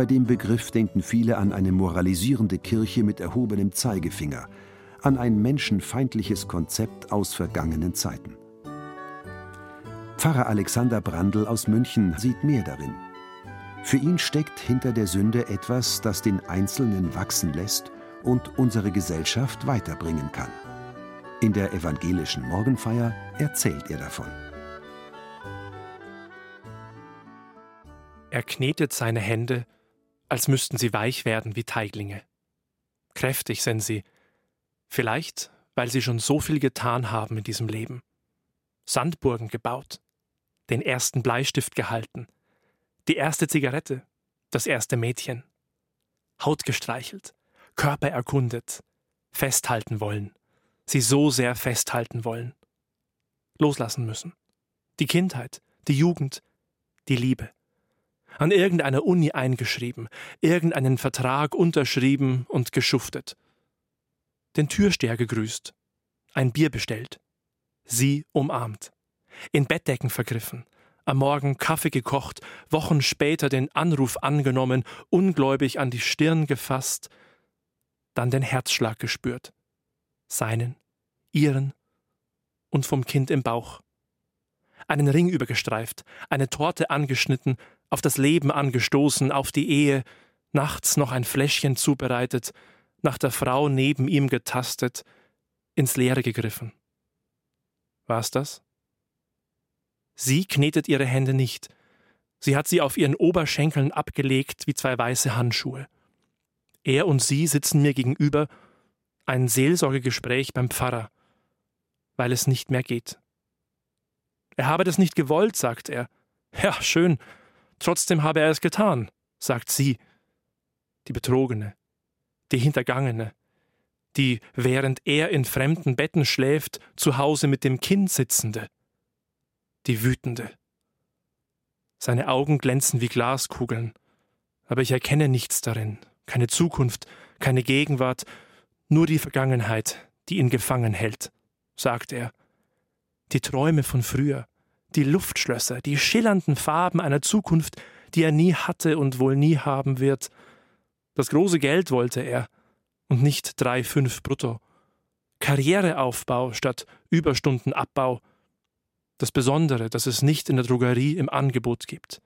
Bei dem Begriff denken viele an eine moralisierende Kirche mit erhobenem Zeigefinger, an ein menschenfeindliches Konzept aus vergangenen Zeiten. Pfarrer Alexander Brandl aus München sieht mehr darin. Für ihn steckt hinter der Sünde etwas, das den Einzelnen wachsen lässt und unsere Gesellschaft weiterbringen kann. In der evangelischen Morgenfeier erzählt er davon. Er knetet seine Hände, als müssten sie weich werden wie Teiglinge. Kräftig sind sie, vielleicht weil sie schon so viel getan haben in diesem Leben. Sandburgen gebaut, den ersten Bleistift gehalten, die erste Zigarette, das erste Mädchen. Haut gestreichelt, Körper erkundet, festhalten wollen, sie so sehr festhalten wollen. Loslassen müssen. Die Kindheit, die Jugend, die Liebe an irgendeiner Uni eingeschrieben, irgendeinen Vertrag unterschrieben und geschuftet. Den Türsteher gegrüßt, ein Bier bestellt, sie umarmt, in Bettdecken vergriffen, am Morgen Kaffee gekocht, Wochen später den Anruf angenommen, ungläubig an die Stirn gefasst, dann den Herzschlag gespürt, seinen, ihren und vom Kind im Bauch. Einen Ring übergestreift, eine Torte angeschnitten, auf das Leben angestoßen, auf die Ehe, nachts noch ein Fläschchen zubereitet, nach der Frau neben ihm getastet, ins Leere gegriffen. War's das? Sie knetet ihre Hände nicht. Sie hat sie auf ihren Oberschenkeln abgelegt wie zwei weiße Handschuhe. Er und sie sitzen mir gegenüber, ein Seelsorgegespräch beim Pfarrer, weil es nicht mehr geht. Er habe das nicht gewollt, sagt er. Ja, schön, Trotzdem habe er es getan, sagt sie, die Betrogene, die Hintergangene, die, während er in fremden Betten schläft, zu Hause mit dem Kind sitzende, die Wütende. Seine Augen glänzen wie Glaskugeln, aber ich erkenne nichts darin, keine Zukunft, keine Gegenwart, nur die Vergangenheit, die ihn gefangen hält, sagt er. Die Träume von früher, die Luftschlösser, die schillernden Farben einer Zukunft, die er nie hatte und wohl nie haben wird. Das große Geld wollte er und nicht drei, fünf brutto. Karriereaufbau statt Überstundenabbau. Das Besondere, das es nicht in der Drogerie im Angebot gibt.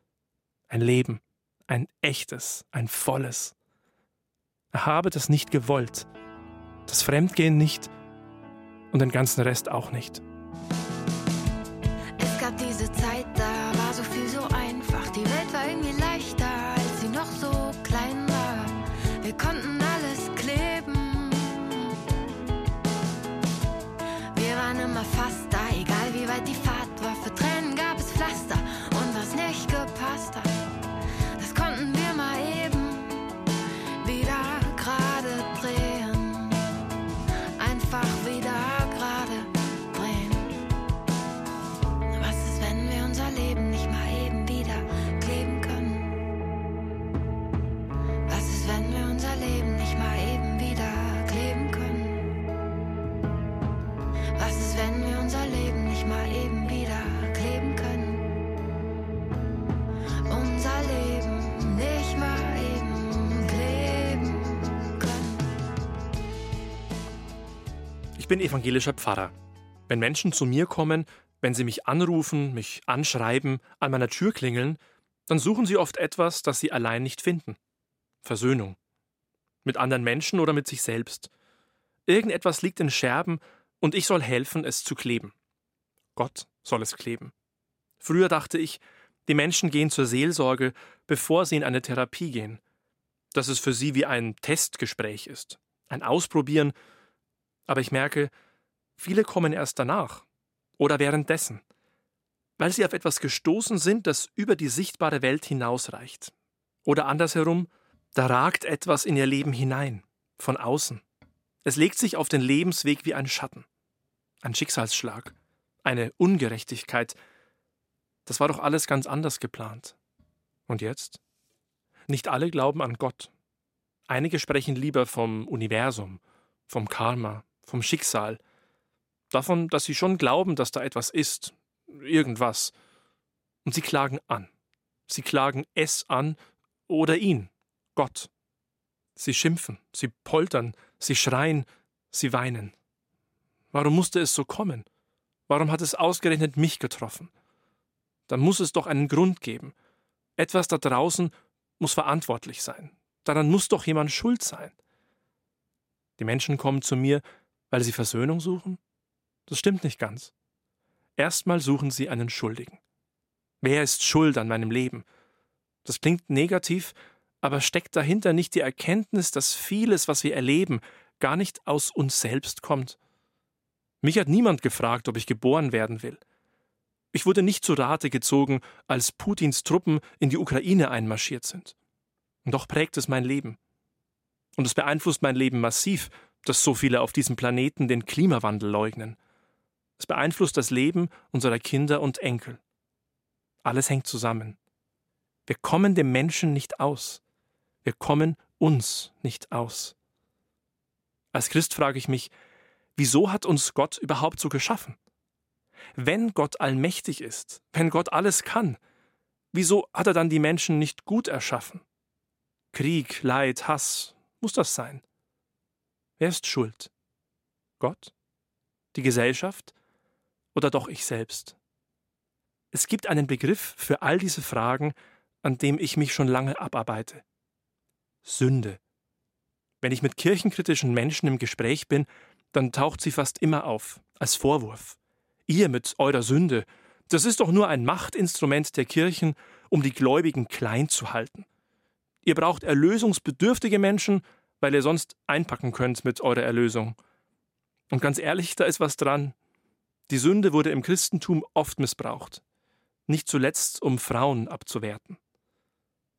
Ein Leben, ein echtes, ein volles. Er habe das nicht gewollt, das Fremdgehen nicht und den ganzen Rest auch nicht. Ich bin evangelischer Pfarrer. Wenn Menschen zu mir kommen, wenn sie mich anrufen, mich anschreiben, an meiner Tür klingeln, dann suchen sie oft etwas, das sie allein nicht finden. Versöhnung. Mit anderen Menschen oder mit sich selbst. Irgendetwas liegt in Scherben und ich soll helfen, es zu kleben. Gott soll es kleben. Früher dachte ich, die Menschen gehen zur Seelsorge, bevor sie in eine Therapie gehen. Dass es für sie wie ein Testgespräch ist. ein Ausprobieren, aber ich merke, viele kommen erst danach oder währenddessen, weil sie auf etwas gestoßen sind, das über die sichtbare Welt hinausreicht. Oder andersherum, da ragt etwas in ihr Leben hinein, von außen. Es legt sich auf den Lebensweg wie ein Schatten, ein Schicksalsschlag, eine Ungerechtigkeit. Das war doch alles ganz anders geplant. Und jetzt? Nicht alle glauben an Gott. Einige sprechen lieber vom Universum, vom Karma, vom Schicksal, davon, dass sie schon glauben, dass da etwas ist, irgendwas. Und sie klagen an. Sie klagen es an oder ihn, Gott. Sie schimpfen, sie poltern, sie schreien, sie weinen. Warum musste es so kommen? Warum hat es ausgerechnet mich getroffen? Dann muss es doch einen Grund geben. Etwas da draußen muss verantwortlich sein. Daran muss doch jemand schuld sein. Die Menschen kommen zu mir, weil sie Versöhnung suchen? Das stimmt nicht ganz. Erstmal suchen sie einen Schuldigen. Wer ist schuld an meinem Leben? Das klingt negativ, aber steckt dahinter nicht die Erkenntnis, dass vieles, was wir erleben, gar nicht aus uns selbst kommt? Mich hat niemand gefragt, ob ich geboren werden will. Ich wurde nicht zu Rate gezogen, als Putins Truppen in die Ukraine einmarschiert sind. Und doch prägt es mein Leben. Und es beeinflusst mein Leben massiv, dass so viele auf diesem Planeten den Klimawandel leugnen. Es beeinflusst das Leben unserer Kinder und Enkel. Alles hängt zusammen. Wir kommen dem Menschen nicht aus. Wir kommen uns nicht aus. Als Christ frage ich mich, wieso hat uns Gott überhaupt so geschaffen? Wenn Gott allmächtig ist, wenn Gott alles kann, wieso hat er dann die Menschen nicht gut erschaffen? Krieg, Leid, Hass, muss das sein? Wer ist schuld? Gott? Die Gesellschaft? Oder doch ich selbst? Es gibt einen Begriff für all diese Fragen, an dem ich mich schon lange abarbeite. Sünde. Wenn ich mit kirchenkritischen Menschen im Gespräch bin, dann taucht sie fast immer auf, als Vorwurf. Ihr mit eurer Sünde, das ist doch nur ein Machtinstrument der Kirchen, um die Gläubigen klein zu halten. Ihr braucht erlösungsbedürftige Menschen, weil ihr sonst einpacken könnt mit eurer Erlösung. Und ganz ehrlich, da ist was dran. Die Sünde wurde im Christentum oft missbraucht, nicht zuletzt um Frauen abzuwerten.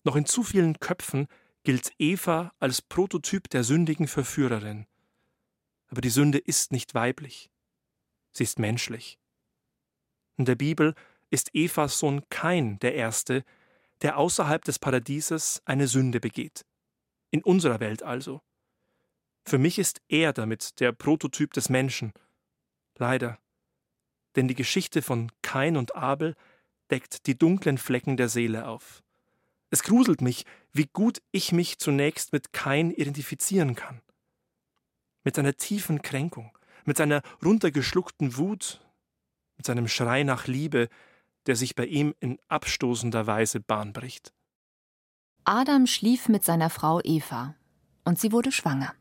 Noch in zu vielen Köpfen gilt Eva als Prototyp der sündigen Verführerin. Aber die Sünde ist nicht weiblich, sie ist menschlich. In der Bibel ist Evas Sohn Kain der Erste, der außerhalb des Paradieses eine Sünde begeht. In unserer Welt also. Für mich ist er damit der Prototyp des Menschen. Leider. Denn die Geschichte von Kain und Abel deckt die dunklen Flecken der Seele auf. Es gruselt mich, wie gut ich mich zunächst mit Kain identifizieren kann. Mit seiner tiefen Kränkung, mit seiner runtergeschluckten Wut, mit seinem Schrei nach Liebe, der sich bei ihm in abstoßender Weise Bahn bricht. Adam schlief mit seiner Frau Eva, und sie wurde schwanger.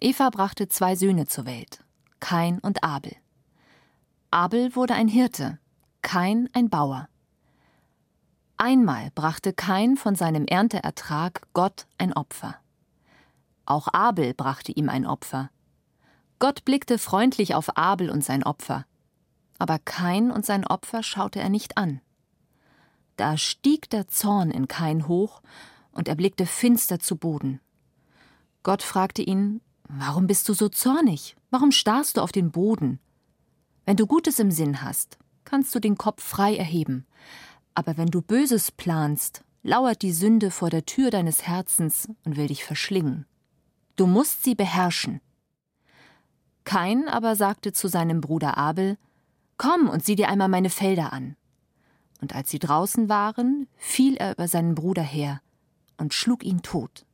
Eva brachte zwei Söhne zur Welt, Kain und Abel. Abel wurde ein Hirte, Kain ein Bauer. Einmal brachte Kain von seinem Ernteertrag Gott ein Opfer. Auch Abel brachte ihm ein Opfer. Gott blickte freundlich auf Abel und sein Opfer, aber Kain und sein Opfer schaute er nicht an. Da stieg der Zorn in Kain hoch, und er blickte finster zu Boden. Gott fragte ihn, Warum bist du so zornig? Warum starrst du auf den Boden? Wenn du Gutes im Sinn hast, kannst du den Kopf frei erheben. Aber wenn du Böses planst, lauert die Sünde vor der Tür deines Herzens und will dich verschlingen. Du musst sie beherrschen. Kain aber sagte zu seinem Bruder Abel, Komm und sieh dir einmal meine Felder an. Und als sie draußen waren, fiel er über seinen Bruder her und schlug ihn tot.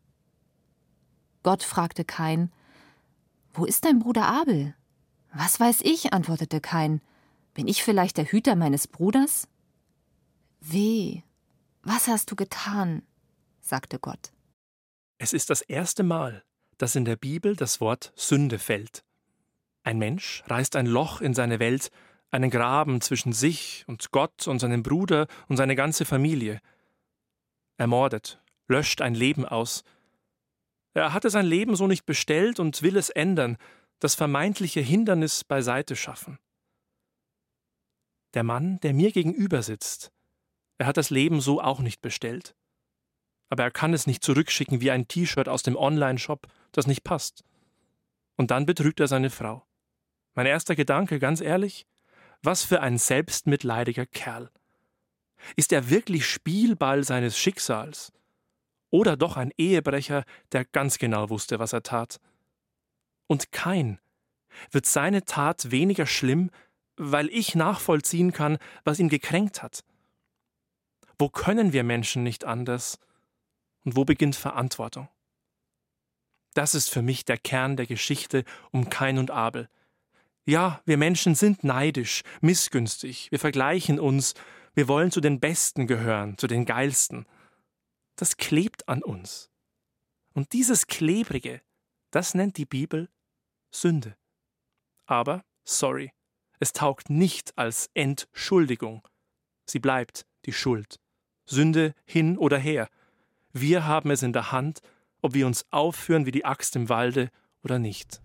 Gott fragte Kain, Wo ist dein Bruder Abel? Was weiß ich, antwortete Kain. Bin ich vielleicht der Hüter meines Bruders? Weh, was hast du getan? sagte Gott. Es ist das erste Mal, dass in der Bibel das Wort Sünde fällt. Ein Mensch reißt ein Loch in seine Welt einen Graben zwischen sich und Gott und seinem Bruder und seine ganze Familie. Er mordet, löscht ein Leben aus. Er hatte sein Leben so nicht bestellt und will es ändern, das vermeintliche Hindernis beiseite schaffen. Der Mann, der mir gegenüber sitzt, er hat das Leben so auch nicht bestellt. Aber er kann es nicht zurückschicken wie ein T-Shirt aus dem Online-Shop, das nicht passt. Und dann betrügt er seine Frau. Mein erster Gedanke, ganz ehrlich, was für ein selbstmitleidiger Kerl. Ist er wirklich Spielball seines Schicksals? Oder doch ein Ehebrecher, der ganz genau wusste, was er tat? Und kein wird seine Tat weniger schlimm, weil ich nachvollziehen kann, was ihn gekränkt hat. Wo können wir Menschen nicht anders? Und wo beginnt Verantwortung? Das ist für mich der Kern der Geschichte um Kain und Abel. Ja, wir Menschen sind neidisch, missgünstig, wir vergleichen uns, wir wollen zu den Besten gehören, zu den Geilsten. Das klebt an uns. Und dieses Klebrige, das nennt die Bibel Sünde. Aber, sorry, es taugt nicht als Entschuldigung. Sie bleibt die Schuld. Sünde hin oder her. Wir haben es in der Hand, ob wir uns aufführen wie die Axt im Walde oder nicht.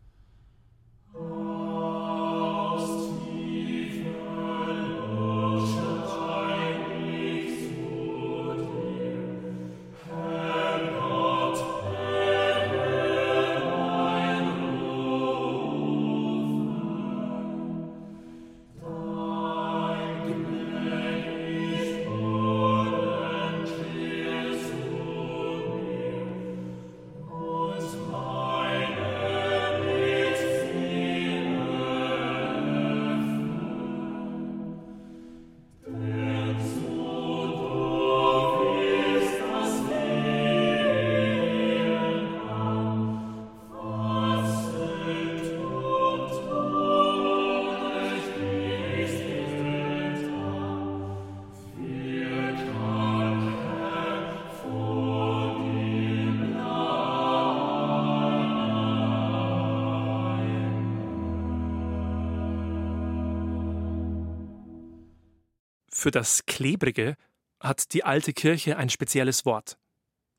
Für das Klebrige hat die alte Kirche ein spezielles Wort.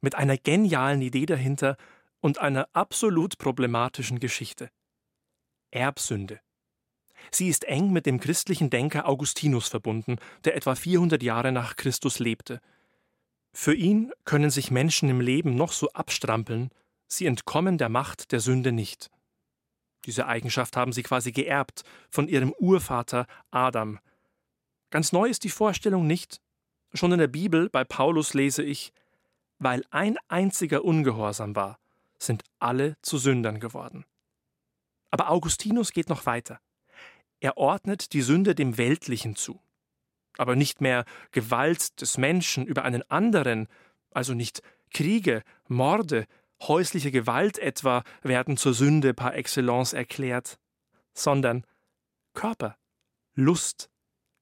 Mit einer genialen Idee dahinter und einer absolut problematischen Geschichte. Erbsünde. Sie ist eng mit dem christlichen Denker Augustinus verbunden, der etwa 400 Jahre nach Christus lebte. Für ihn können sich Menschen im Leben noch so abstrampeln, sie entkommen der Macht der Sünde nicht. Diese Eigenschaft haben sie quasi geerbt von ihrem Urvater Adam, Ganz neu ist die Vorstellung nicht. Schon in der Bibel bei Paulus lese ich, weil ein einziger ungehorsam war, sind alle zu Sündern geworden. Aber Augustinus geht noch weiter. Er ordnet die Sünde dem Weltlichen zu. Aber nicht mehr Gewalt des Menschen über einen anderen, also nicht Kriege, Morde, häusliche Gewalt etwa werden zur Sünde par excellence erklärt, sondern Körper, Lust,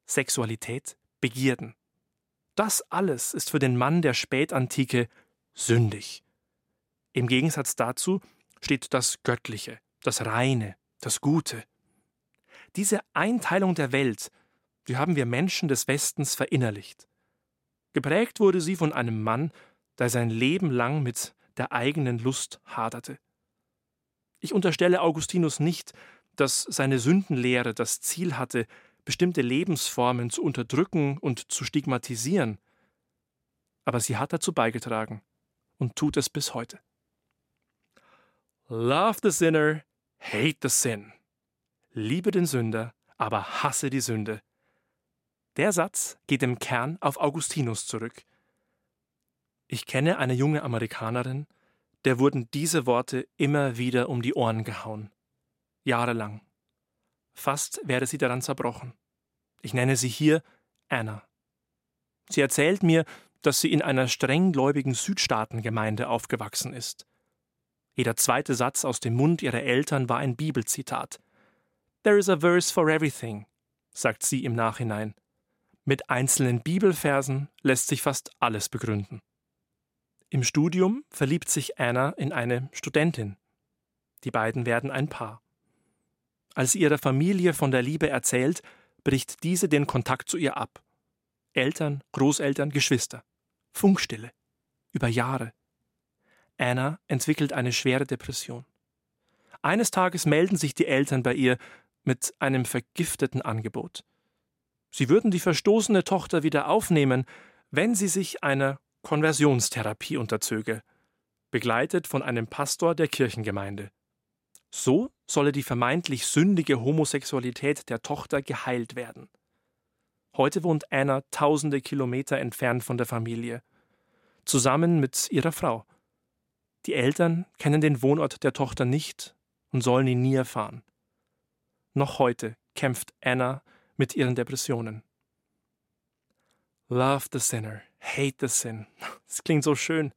Sexualität, Begierden. Das alles ist für den Mann der Spätantike sündig. Im Gegensatz dazu steht das Göttliche, das Reine, das Gute. Diese Einteilung der Welt, die haben wir Menschen des Westens verinnerlicht. Geprägt wurde sie von einem Mann, der sein Leben lang mit der eigenen Lust haderte. Ich unterstelle Augustinus nicht, dass seine Sündenlehre das Ziel hatte, bestimmte Lebensformen zu unterdrücken und zu stigmatisieren. Aber sie hat dazu beigetragen und tut es bis heute. Love the sinner, hate the sin. Liebe den Sünder, aber hasse die Sünde. Der Satz geht im Kern auf Augustinus zurück. Ich kenne eine junge Amerikanerin, der wurden diese Worte immer wieder um die Ohren gehauen. Jahrelang. Fast wäre sie daran zerbrochen. Ich nenne sie hier Anna. Sie erzählt mir, dass sie in einer strenggläubigen Südstaatengemeinde aufgewachsen ist. Jeder zweite Satz aus dem Mund ihrer Eltern war ein Bibelzitat. There is a verse for everything, sagt sie im Nachhinein. Mit einzelnen Bibelversen lässt sich fast alles begründen. Im Studium verliebt sich Anna in eine Studentin. Die beiden werden ein Paar. Als sie ihrer Familie von der Liebe erzählt, bricht diese den Kontakt zu ihr ab. Eltern, Großeltern, Geschwister. Funkstille. Über Jahre. Anna entwickelt eine schwere Depression. Eines Tages melden sich die Eltern bei ihr mit einem vergifteten Angebot. Sie würden die verstoßene Tochter wieder aufnehmen, wenn sie sich einer Konversionstherapie unterzöge, begleitet von einem Pastor der Kirchengemeinde. So solle die vermeintlich sündige Homosexualität der Tochter geheilt werden. Heute wohnt Anna tausende Kilometer entfernt von der Familie, zusammen mit ihrer Frau. Die Eltern kennen den Wohnort der Tochter nicht und sollen ihn nie erfahren. Noch heute kämpft Anna mit ihren Depressionen. Love the sinner, hate the sin. Das klingt so schön.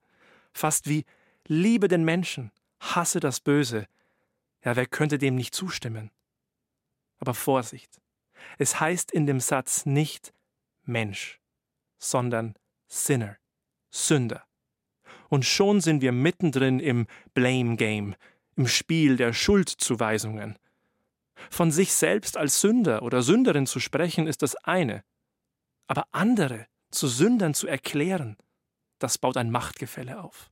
Fast wie liebe den Menschen, hasse das Böse. Ja, wer könnte dem nicht zustimmen? Aber Vorsicht. Es heißt in dem Satz nicht Mensch, sondern Sinner, Sünder. Und schon sind wir mittendrin im Blame Game, im Spiel der Schuldzuweisungen. Von sich selbst als Sünder oder Sünderin zu sprechen, ist das eine. Aber andere zu Sündern zu erklären, das baut ein Machtgefälle auf.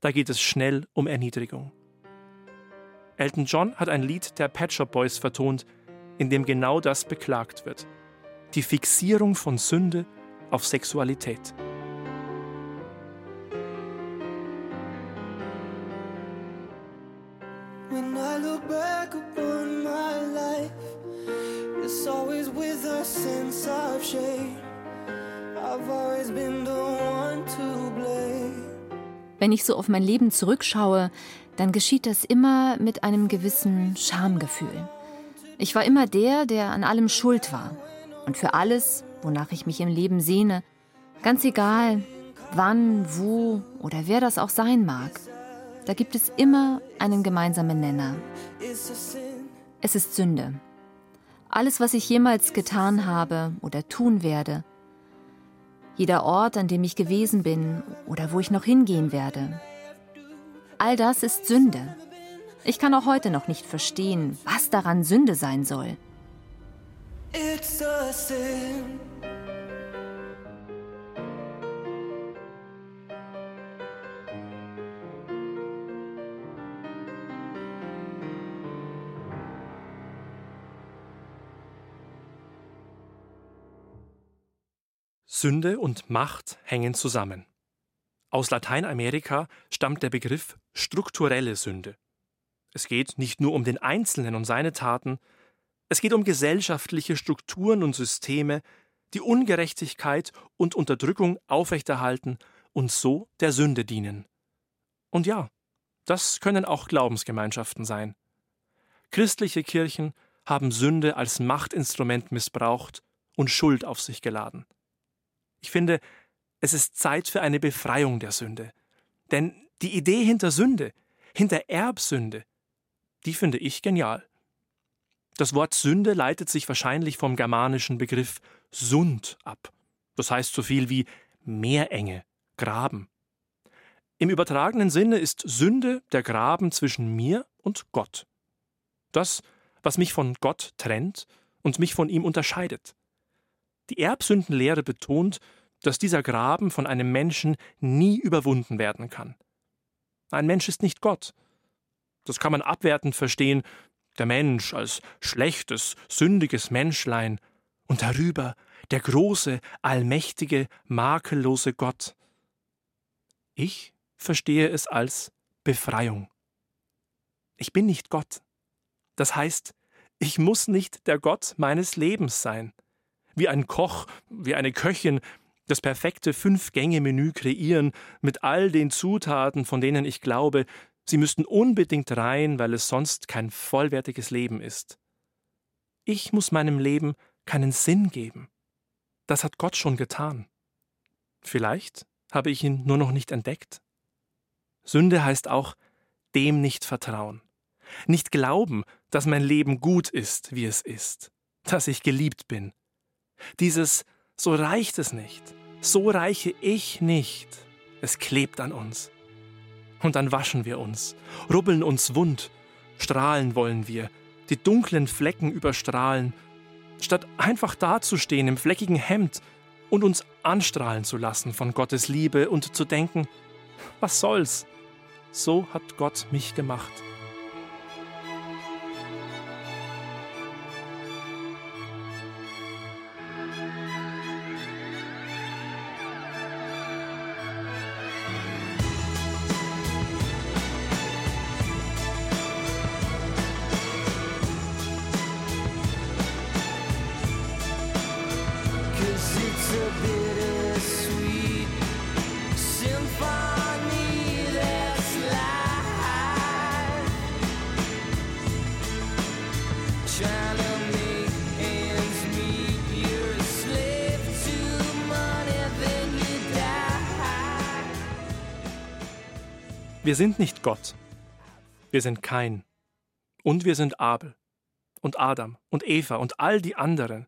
Da geht es schnell um Erniedrigung. Elton John hat ein Lied der Pet Shop Boys vertont, in dem genau das beklagt wird. Die Fixierung von Sünde auf Sexualität. Wenn ich so auf mein Leben zurückschaue, dann geschieht das immer mit einem gewissen Schamgefühl. Ich war immer der, der an allem schuld war. Und für alles, wonach ich mich im Leben sehne, ganz egal, wann, wo oder wer das auch sein mag, da gibt es immer einen gemeinsamen Nenner. Es ist Sünde. Alles, was ich jemals getan habe oder tun werde, jeder Ort, an dem ich gewesen bin oder wo ich noch hingehen werde, all das ist Sünde. Ich kann auch heute noch nicht verstehen, was daran Sünde sein soll. It's a sin. Sünde und Macht hängen zusammen. Aus Lateinamerika stammt der Begriff strukturelle Sünde. Es geht nicht nur um den Einzelnen und seine Taten, es geht um gesellschaftliche Strukturen und Systeme, die Ungerechtigkeit und Unterdrückung aufrechterhalten und so der Sünde dienen. Und ja, das können auch Glaubensgemeinschaften sein. Christliche Kirchen haben Sünde als Machtinstrument missbraucht und Schuld auf sich geladen. Ich finde, es ist Zeit für eine Befreiung der Sünde. Denn die Idee hinter Sünde, hinter Erbsünde, die finde ich genial. Das Wort Sünde leitet sich wahrscheinlich vom germanischen Begriff Sund ab. Das heißt so viel wie Meerenge, Graben. Im übertragenen Sinne ist Sünde der Graben zwischen mir und Gott. Das, was mich von Gott trennt und mich von ihm unterscheidet. Die Erbsündenlehre betont, dass dieser Graben von einem Menschen nie überwunden werden kann. Ein Mensch ist nicht Gott, das kann man abwertend verstehen, der Mensch als schlechtes, sündiges Menschlein und darüber der große, allmächtige, makellose Gott. Ich verstehe es als Befreiung. Ich bin nicht Gott. Das heißt, ich muss nicht der Gott meines Lebens sein. Wie ein Koch, wie eine Köchin, das perfekte Fünf-Gänge-Menü kreieren mit all den Zutaten, von denen ich glaube, Sie müssten unbedingt rein, weil es sonst kein vollwertiges Leben ist. Ich muss meinem Leben keinen Sinn geben. Das hat Gott schon getan. Vielleicht habe ich ihn nur noch nicht entdeckt. Sünde heißt auch dem nicht vertrauen, nicht glauben, dass mein Leben gut ist, wie es ist, dass ich geliebt bin. Dieses so reicht es nicht, so reiche ich nicht, es klebt an uns. Und dann waschen wir uns, rubbeln uns wund, strahlen wollen wir, die dunklen Flecken überstrahlen, statt einfach dazustehen im fleckigen Hemd und uns anstrahlen zu lassen von Gottes Liebe und zu denken, was soll's? so hat Gott mich gemacht. Wir sind nicht Gott. Wir sind Kain. Und wir sind Abel. Und Adam. Und Eva. Und all die anderen.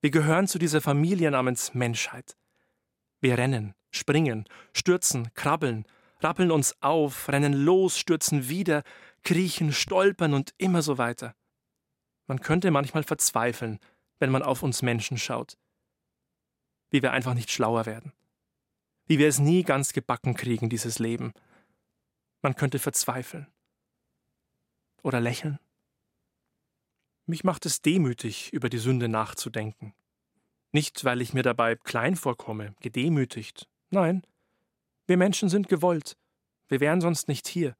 Wir gehören zu dieser Familie namens Menschheit. Wir rennen, springen, stürzen, krabbeln, rappeln uns auf, rennen los, stürzen wieder, kriechen, stolpern und immer so weiter. Man könnte manchmal verzweifeln, wenn man auf uns Menschen schaut. Wie wir einfach nicht schlauer werden. Wie wir es nie ganz gebacken kriegen, dieses Leben man könnte verzweifeln oder lächeln. Mich macht es demütig, über die Sünde nachzudenken. Nicht, weil ich mir dabei klein vorkomme, gedemütigt. Nein, wir Menschen sind gewollt. Wir wären sonst nicht hier.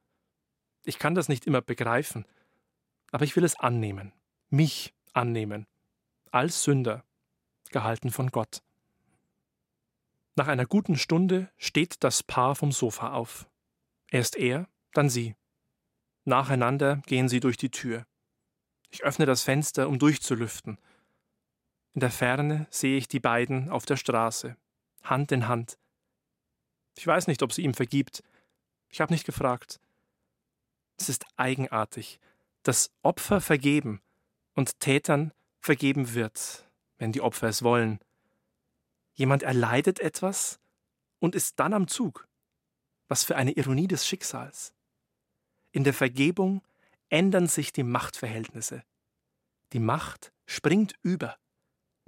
Ich kann das nicht immer begreifen, aber ich will es annehmen, mich annehmen, als Sünder, gehalten von Gott. Nach einer guten Stunde steht das Paar vom Sofa auf. Erst er, dann sie. Nacheinander gehen sie durch die Tür. Ich öffne das Fenster, um durchzulüften. In der Ferne sehe ich die beiden auf der Straße, Hand in Hand. Ich weiß nicht, ob sie ihm vergibt. Ich habe nicht gefragt. Es ist eigenartig, dass Opfer vergeben und Tätern vergeben wird, wenn die Opfer es wollen. Jemand erleidet etwas und ist dann am Zug. Was für eine Ironie des Schicksals. In der Vergebung ändern sich die Machtverhältnisse. Die Macht springt über.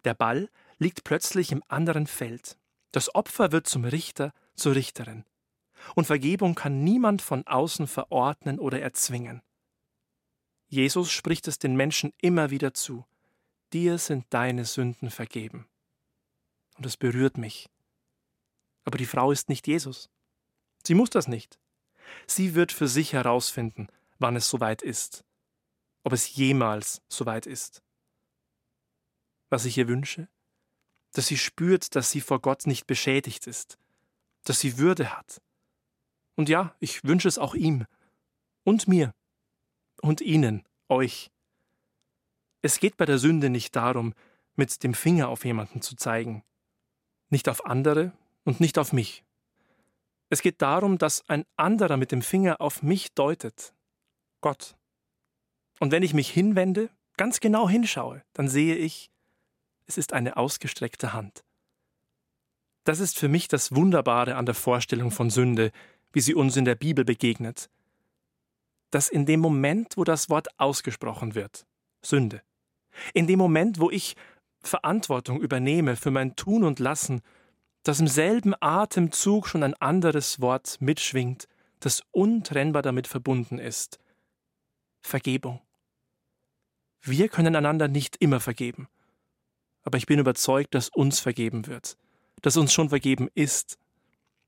Der Ball liegt plötzlich im anderen Feld. Das Opfer wird zum Richter, zur Richterin. Und Vergebung kann niemand von außen verordnen oder erzwingen. Jesus spricht es den Menschen immer wieder zu. Dir sind deine Sünden vergeben. Und es berührt mich. Aber die Frau ist nicht Jesus. Sie muss das nicht. Sie wird für sich herausfinden, wann es soweit ist, ob es jemals soweit ist. Was ich ihr wünsche, dass sie spürt, dass sie vor Gott nicht beschädigt ist, dass sie Würde hat. Und ja, ich wünsche es auch ihm und mir und Ihnen, euch. Es geht bei der Sünde nicht darum, mit dem Finger auf jemanden zu zeigen, nicht auf andere und nicht auf mich. Es geht darum, dass ein anderer mit dem Finger auf mich deutet. Gott. Und wenn ich mich hinwende, ganz genau hinschaue, dann sehe ich, es ist eine ausgestreckte Hand. Das ist für mich das Wunderbare an der Vorstellung von Sünde, wie sie uns in der Bibel begegnet. Dass in dem Moment, wo das Wort ausgesprochen wird, Sünde, in dem Moment, wo ich Verantwortung übernehme für mein Tun und Lassen, dass im selben Atemzug schon ein anderes Wort mitschwingt, das untrennbar damit verbunden ist. Vergebung. Wir können einander nicht immer vergeben, aber ich bin überzeugt, dass uns vergeben wird, dass uns schon vergeben ist.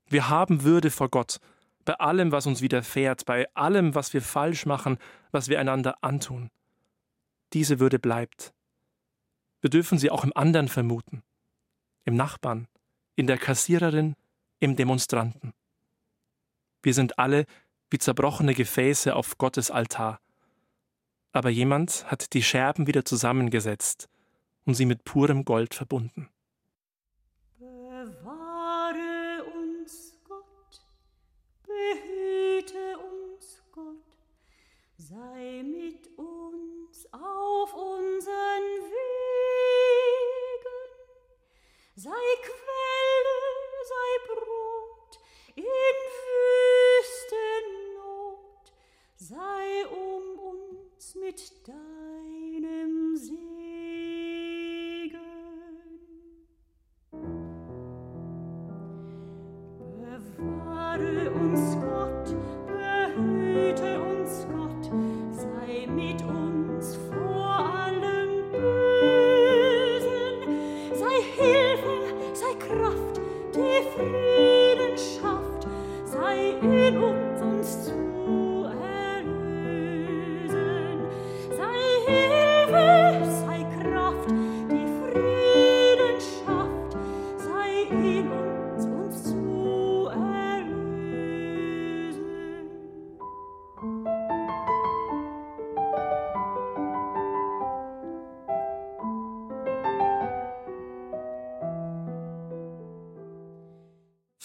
Wir haben Würde vor Gott, bei allem, was uns widerfährt, bei allem, was wir falsch machen, was wir einander antun. Diese Würde bleibt. Wir dürfen sie auch im anderen vermuten, im Nachbarn, in der Kassiererin, im Demonstranten. Wir sind alle wie zerbrochene Gefäße auf Gottes Altar. Aber jemand hat die Scherben wieder zusammengesetzt und sie mit purem Gold verbunden. Bewahre uns Gott, behüte uns Gott, sei mit uns auf unseren Wegen, sei Quelle, sei Brot in Wüstennot, sei um uns mit deinem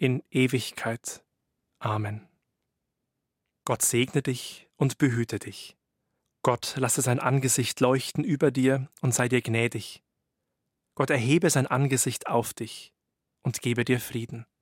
in Ewigkeit. Amen. Gott segne dich und behüte dich. Gott lasse sein Angesicht leuchten über dir und sei dir gnädig. Gott erhebe sein Angesicht auf dich und gebe dir Frieden.